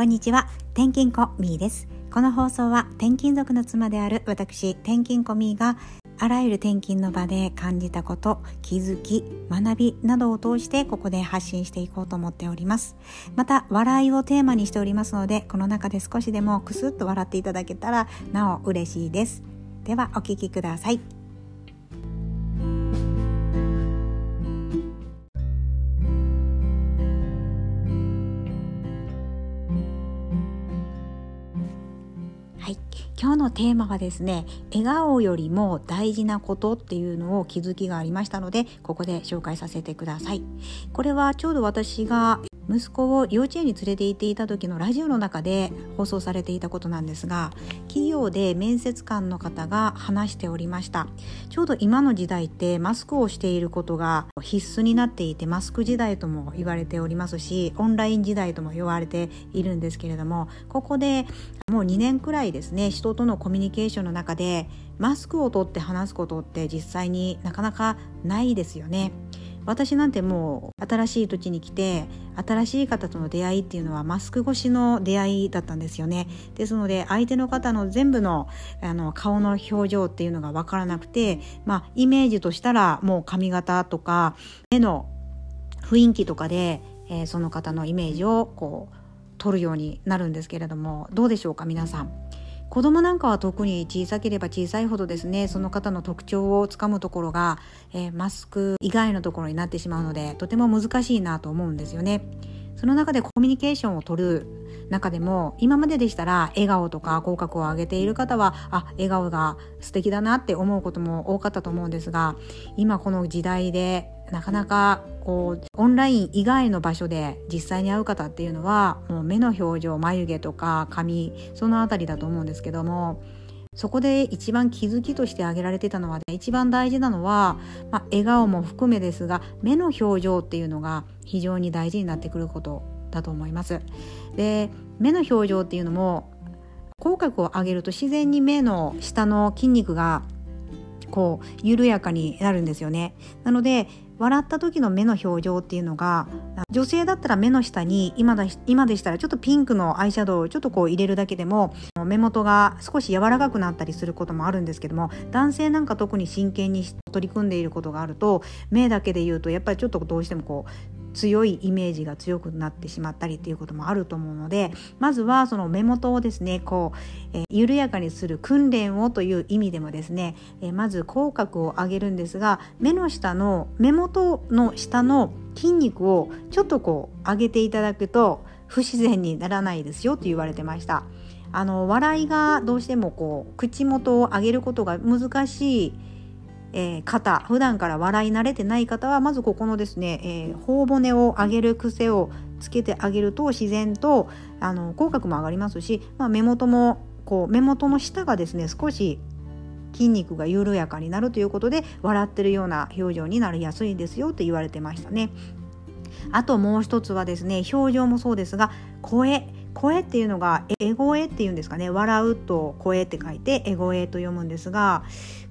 こんにちは。転勤子みーです。この放送は転勤族の妻である私転勤子みーがあらゆる転勤の場で感じたこと気づき学びなどを通してここで発信していこうと思っております。また笑いをテーマにしておりますのでこの中で少しでもクスッと笑っていただけたらなお嬉しいです。ではお聞きください。今日のテーマがですね笑顔よりも大事なことっていうのを気づきがありましたのでここで紹介させてください。これはちょうど私が息子を幼稚園に連れて行っていた時のラジオの中で放送されていたことなんですが企業で面接官の方が話しておりましたちょうど今の時代ってマスクをしていることが必須になっていてマスク時代とも言われておりますしオンライン時代とも言われているんですけれどもここでもう2年くらいですね人とのコミュニケーションの中でマスクを取って話すことって実際になかなかないですよね。私なんてもう新しい土地に来て新しい方との出会いっていうのはマスク越しの出会いだったんですよねですので相手の方の全部のあの顔の表情っていうのが分からなくてまあイメージとしたらもう髪型とか目の雰囲気とかで、えー、その方のイメージをこう取るようになるんですけれどもどうでしょうか皆さん？子供なんかは特に小さければ小さいほどですねその方の特徴をつかむところが、えー、マスク以外のところになってしまうのでとても難しいなと思うんですよね。その中でコミュニケーションを取る中でも今まででしたら笑顔とか口角を上げている方はあ笑顔が素敵だなって思うことも多かったと思うんですが今この時代でなかなかこうオンライン以外の場所で実際に会う方っていうのはもう目の表情眉毛とか髪その辺りだと思うんですけどもそこで一番気づきとして挙げられてたのは、ね、一番大事なのは、まあ、笑顔も含めですが目の表情っていうのが非常に大事になってくることだと思います。で目の表情っていうのも口角を上げると自然に目の下の筋肉がこう緩やかになるんですよね。なので笑った時の目の表情っていうのが女性だったら目の下に今だ今でしたらちょっとピンクのアイシャドウをちょっとこう入れるだけでも目元が少し柔らかくなったりすることもあるんですけども男性なんか特に真剣に取り組んでいることがあると目だけで言うとやっぱりちょっとどうしてもこう強いイメージが強くなってしまったりっていうこともあると思うのでまずはその目元をですねこう、えー、緩やかにする訓練をという意味でもですね、えー、まず口角を上げるんですが目の下の目元の下の筋肉をちょっとこう上げていただくと不自然にならないですよと言われてました。あの笑いがどうしてもこう口元を上げることが難しいえー、方普段から笑い慣れてない方はまずここのですね、えー、頬骨を上げる癖をつけてあげると自然とあの口角も上がりますし、まあ、目元もこう目元の下がですね少し筋肉が緩やかになるということで笑ってるような表情になりやすいですよって言われてましたね。あともう一つはですね表情もそうですが声声っていうのがエ声っていうんですかね。笑うと声って書いてエ声と読むんですが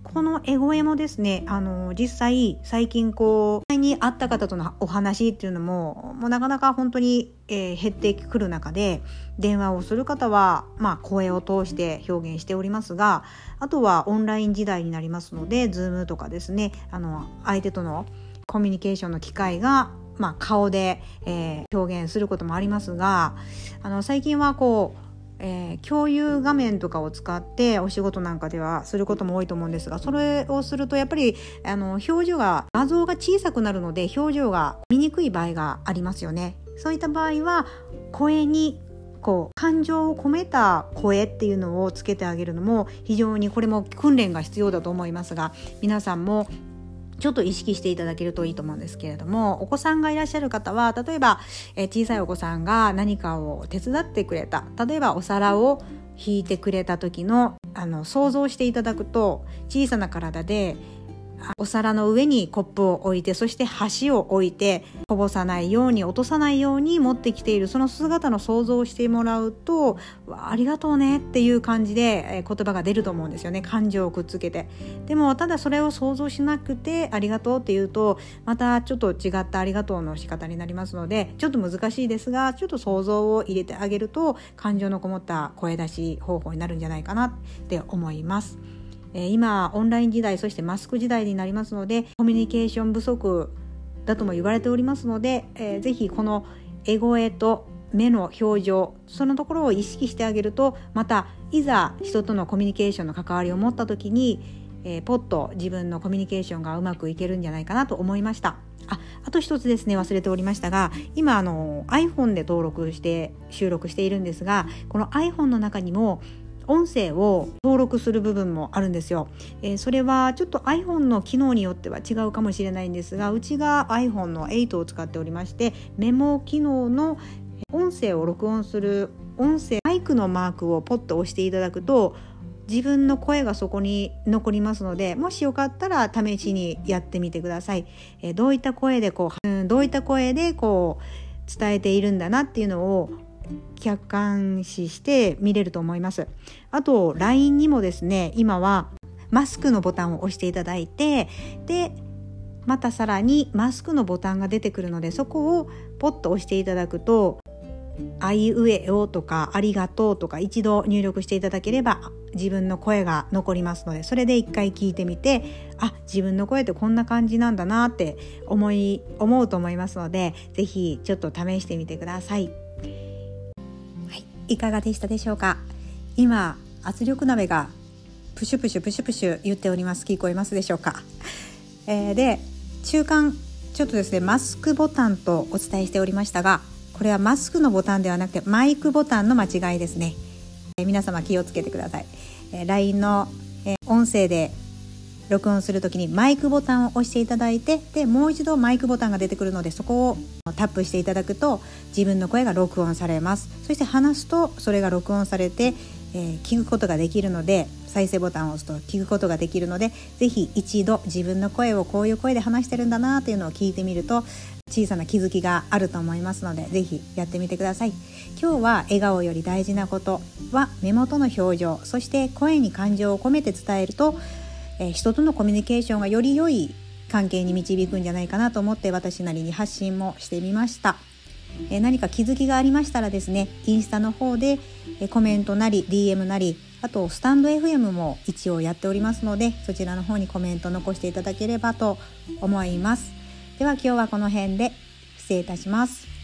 このエゴエもですねあの実際最近こうに会った方とのお話っていうのももうなかなか本当に、えー、減ってくる中で電話をする方は、まあ、声を通して表現しておりますがあとはオンライン時代になりますので Zoom とかですねあの相手とのコミュニケーションの機会がまあ、顔で、えー、表現することもありますがあの最近はこうえー、共有画面とかを使ってお仕事なんかではすることも多いと思うんですがそれをするとやっぱりあの表情が画像が小さくなるので表情が見にくい場合がありますよね。そういった場合は声にこう感情を込めた声っていうのをつけてあげるのも非常にこれも訓練が必要だと思いますが皆さんもちょっと意識していただけるといいと思うんですけれどもお子さんがいらっしゃる方は例えば、え小さいお子さんが何かを手伝ってくれた。例えばお皿を引いてくれた時のあの想像していただくと小さな体でお皿の上にコップを置いてそして箸を置いてこぼさないように落とさないように持ってきているその姿の想像をしてもらうとありがとうねっていう感じで言葉が出ると思うんですよね感情をくっつけてでもただそれを想像しなくてありがとうっていうとまたちょっと違ったありがとうの仕方になりますのでちょっと難しいですがちょっと想像を入れてあげると感情のこもった声出し方法になるんじゃないかなって思います。今オンライン時代そしてマスク時代になりますのでコミュニケーション不足だとも言われておりますので、えー、ぜひこのエゴエと目の表情そのところを意識してあげるとまたいざ人とのコミュニケーションの関わりを持った時に、えー、ポッと自分のコミュニケーションがうまくいけるんじゃないかなと思いました。ああと一つですね忘れておりましたが今あの iPhone で登録して収録しているんですがこの iPhone の中にも音声を登録する部分もあるんですよ、えー、それはちょっと iPhone の機能によっては違うかもしれないんですがうちが iPhone の8を使っておりましてメモ機能の音声を録音する音声マイクのマークをポッと押していただくと自分の声がそこに残りますのでもしよかったら試しにやってみてください。え、どういった声でこう、うん、どういった声でこう伝えているんだなっていうのを客観視して見れると思います。あと LINE にもですね今はマスクのボタンを押していただいてでまたさらにマスクのボタンが出てくるのでそこをポッと押していただくと「あいうえお」とか「ありがとう」とか一度入力していただければ自分の声が残りますのでそれで一回聞いてみてあ自分の声ってこんな感じなんだなって思い思うと思いますので是非ちょっと試してみてください。いかがでしたでしょうか？今圧力鍋がプシュプシュプシュプシュ言っております。聞こえますでしょうか、えー、で中間ちょっとですねマスクボタンとお伝えしておりましたがこれはマスクのボタンではなくてマイクボタンの間違いですね、えー、皆様気をつけてください、えー、LINE の、え音声で録音する時にマイクボタンを押していただいてでもう一度マイクボタンが出てくるのでそこをタップしていただくと自分の声が録音されます。そして話すとそれが録音されて、えー、聞くことができるので再生ボタンを押すと聞くことができるので是非一度自分の声をこういう声で話してるんだなというのを聞いてみると小さな気づきがあると思いますので是非やってみてください。今日は笑顔より大事なことは目元の表情そして声に感情を込めて伝えるとえ人とのコミュニケーションがより良い関係に導くんじゃないかなと思って私なりに発信もしてみました。え何か気づきがありましたらですねインスタの方でえコメントなり DM なりあとスタンド FM も一応やっておりますのでそちらの方にコメント残していただければと思いますでは今日はこの辺で失礼いたします